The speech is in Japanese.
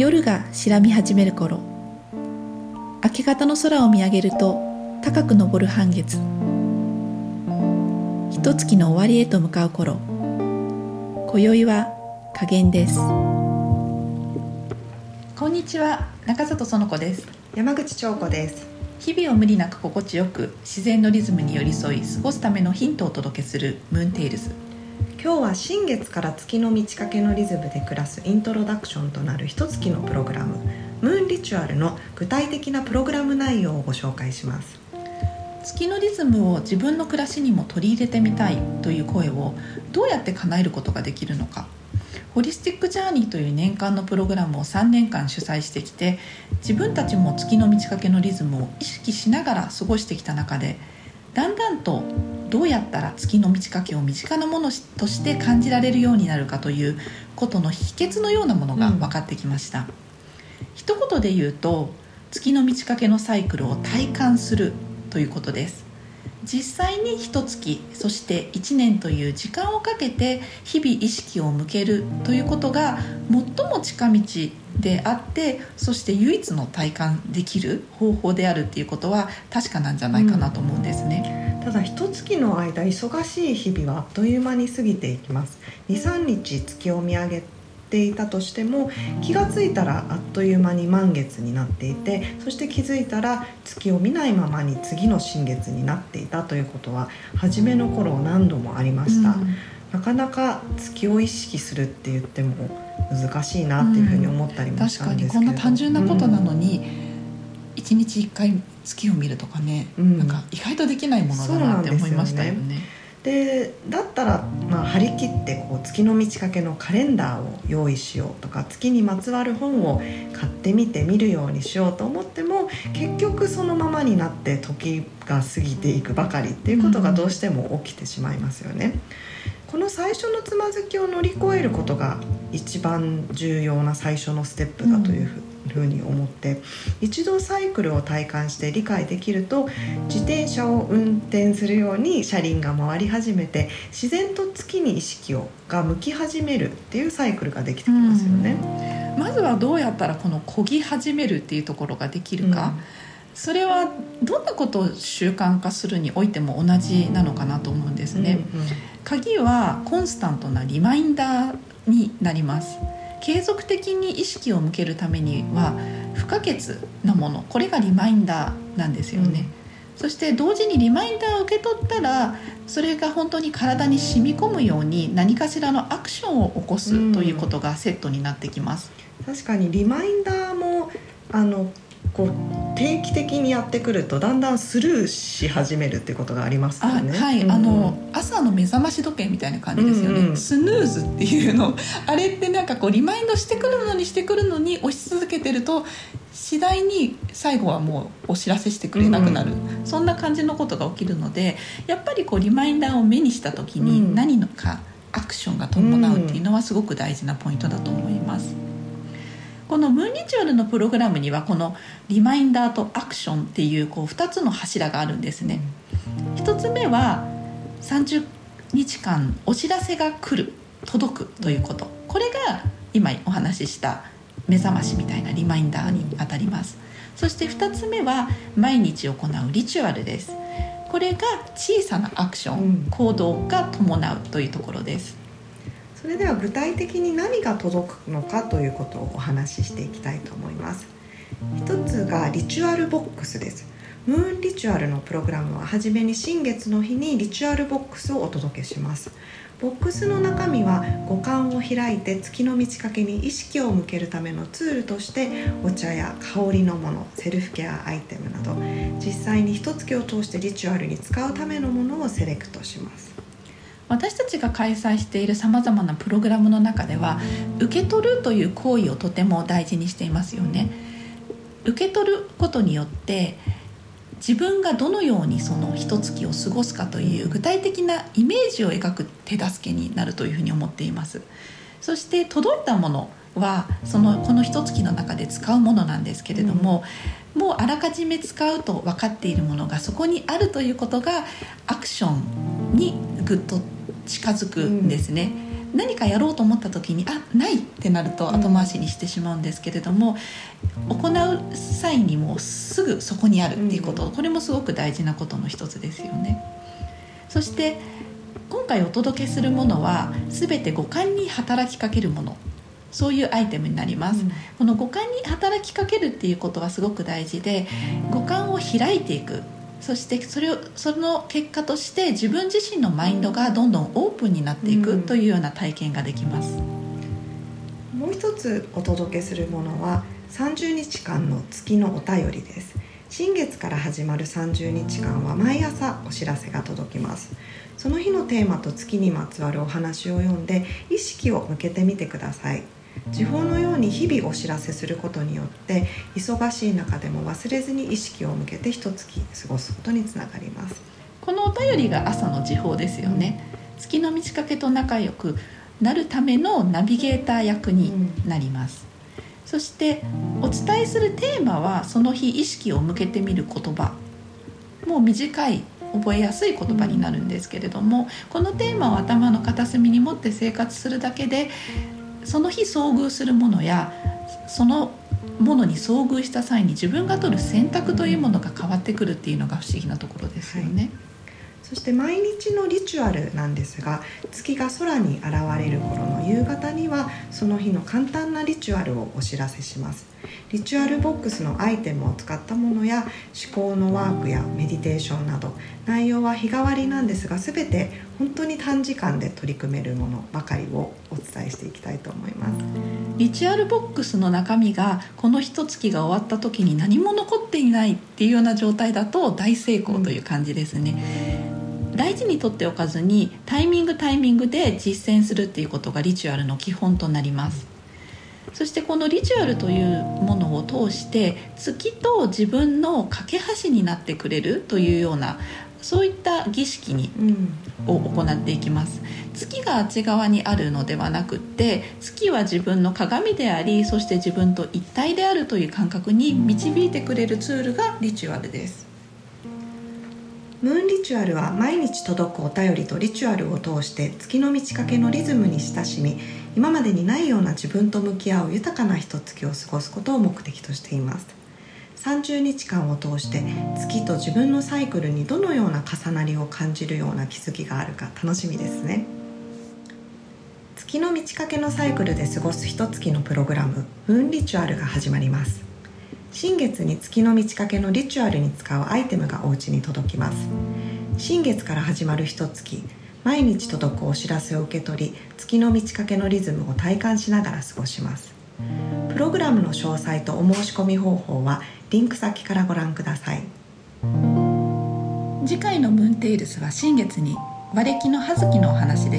夜が白み始める頃。明け方の空を見上げると高く昇る半月。一月の終わりへと向かう頃。今宵は加減です。こんにちは。中里園子です。山口彫子です。日々を無理なく心地よく自然のリズムに寄り添い過ごすためのヒントをお届けするムーンテイルズ今日は新月から月の満ち欠けのリズムで暮らすイントロダクションとなる一月のプログラムムーンリチュアルの具体的なプログラム内容をご紹介します。月のリズムを自分の暮らしにも取り入れてみたいという声をどうやって叶えることができるのか。ホリスティック・ジャーニーという年間のプログラムを3年間主催してきて自分たちも月の満ち欠けのリズムを意識しながら過ごしてきた中でだんだんとどうやったら月の満ち欠けを身近なものとして感じられるようになるかということの秘訣のようなものが分かってきました、うん、一言で言うと月の満ち欠けのサイクルを体感するということです。実際に一月そして1年という時間をかけて日々意識を向けるということが最も近道であってそして唯一の体感できる方法であるっていうことは確かなんじゃないかなと思うんですね、うん、ただ一月の間忙しい日々はあっという間に過ぎていきます。23日月を見上げていたとしても気が付いたらあっという間に満月になっていてそして気づいたら月を見ないままに次の新月になっていたということは初めの頃何度もありました、うん、なかなか月を意識するって言っても難しいなっていうふうに思ったりもしたんですけど、うん、確かにこんな単純なことなのに、うん、1日1回月を見るとかね、うん、なんか意外とできないものだなって思いましたよね。でだったら、まあ、張り切ってこう月の満ち欠けのカレンダーを用意しようとか月にまつわる本を買ってみて見るようにしようと思っても結局そのままになって時が過ぎていくばかりっていうことがどうしても起きてしまいますよね。うんこの最初のつまずきを乗り越えることが一番重要な最初のステップだというふうふうに思って一度サイクルを体感して理解できると自転車を運転するように車輪が回り始めて自然と月に意識をが向き始めるっていうサイクルができてきますよね。まずはどうやったらこの漕ぎ始めるっていうところができるか、うん、それはどんなことを習慣化するにおいても同じなのかなと思うんですね。うんうん、鍵はコンスタントなリマインダーになります。継続的に意識を向けるためには不可欠なものこれがリマインダーなんですよね、うん、そして同時にリマインダーを受け取ったらそれが本当に体に染み込むように何かしらのアクションを起こすということがセットになってきます、うん、確かにリマインダーもあのこう定期的にやってくるとだんだんスルーし始めるっていうことがありますよね。はい、うん、あの朝の目覚まし時計みたいな感じですよね。うんうん、スヌーズっていうの。あれってなんかこうリマインドしてくるのにしてくるのに押し続けてると次第に最後はもうお知らせしてくれなくなる、うん、そんな感じのことが起きるのでやっぱりこうリマインダーを目にした時に何のかアクションが伴うっていうのはすごく大事なポイントだと思います。このムーンリチュアルのプログラムにはこのリマインダーとアクションっていうこう2つの柱があるんですね。1つ目は30日間お知らせが来る届くということ。これが今お話しした目覚ましみたいなリマインダーにあたります。そして2つ目は毎日行うリチュアルです。これが小さなアクション、行動が伴うというところですそれでは具体的に何が届くのかということをお話ししていきたいと思います。一つが ritual box です。 moon ritual のプログラムは初めに新月の日に ritual box をお届けします。ボックスの中身は五感を開いて月の満ち欠けに意識を向けるためのツールとしてお茶や香りのものセルフケアアイテムなど実際に一月を通して ritual に使うためのものをセレクトします。私たちが開催しているさまざまなプログラムの中では受け取るという行為をとても大事にしていますよね。受け取ることによって自分がどのようにその一月を過ごすかという具体的なイメージを描く手助けになるというふうに思っていますそして届いたものはそのこの一月の中で使うものなんですけれども、うん、もうあらかじめ使うと分かっているものがそこにあるということがアクションにぐっと近づくんですね、何かやろうと思った時にあないってなると後回しにしてしまうんですけれども、行う際にもすぐそこにあるっていうこと、これもすごく大事なことの一つですよね。そして今回お届けするものは全て五感に働きかけるもの。そういうアイテムになります、うん。この五感に働きかけるっていうことはすごく大事で五感を開いていくそしてそれをその結果として自分自身のマインドがどんどんオープンになっていくうん。というような体験ができます、もう一つお届けするものは30日間の月のお便りです。新月から始まる30日間は毎朝お知らせが届きます。その日のテーマと月にまつわるお話を読んで意識を向けてみてください時報のように日々お知らせすることによって忙しい中でも忘れずに意識を向けて一月過ごすことにつながります。このお便りが朝の時報ですよね、月の満ち欠けと仲良くなるためのナビゲーター役になります、そしてお伝えするテーマはその日意識を向けてみる言葉。もう短い覚えやすい言葉になるんですけれども、このテーマを頭の片隅に持って生活するだけでその日遭遇するものやそのものに遭遇した際に自分が取る選択というものが変わってくるっていうのが不思議なところですよね。そして毎日のリチュアルなんですが月が空に現れる頃の夕方にはその日の簡単なリチュアルをお知らせします。リチュアルボックスのアイテムを使ったものや思考のワークやメディテーションなど内容は日替わりなんですが全て本当に短時間で取り組めるものばかりをお伝えしていきたいと思います。リチュアルボックスの中身がこの一月が終わった時に何も残っていないっていうような状態だと大成功という感じですね、大事にとっておかずにタイミングタイミングで実践するっていうことがリチュアルの基本となります。そしてこのリチュアルというものを通して月と自分の架け橋になってくれるというようなそういった儀式にうん。を行っていきます。月があっち側にあるのではなくって月は自分の鏡でありそして自分と一体であるという感覚に導いてくれるツールがリチュアルですムーンリチュアルは毎日届くお便りとリチュアルを通して月の満ち欠けのリズムに親しみ今までにないような自分と向き合う豊かなひと月を過ごすことを目的としています。30日間を通して月と自分のサイクルにどのような重なりを感じるような気づきがあるか楽しみですね。月の満ち欠けのサイクルで過ごす一月のプログラムムーンリチュアルが始まります。新月に月の満ち欠けのリチュアルに使うアイテムがお家に届きます。新月から始まる一月毎日届くお知らせを受け取り月の満ち欠けのリズムを体感しながら過ごします。プログラムの詳細とお申し込み方法はリンク先からご覧ください。次回のムーンテイルスは新月に和暦の葉月のお話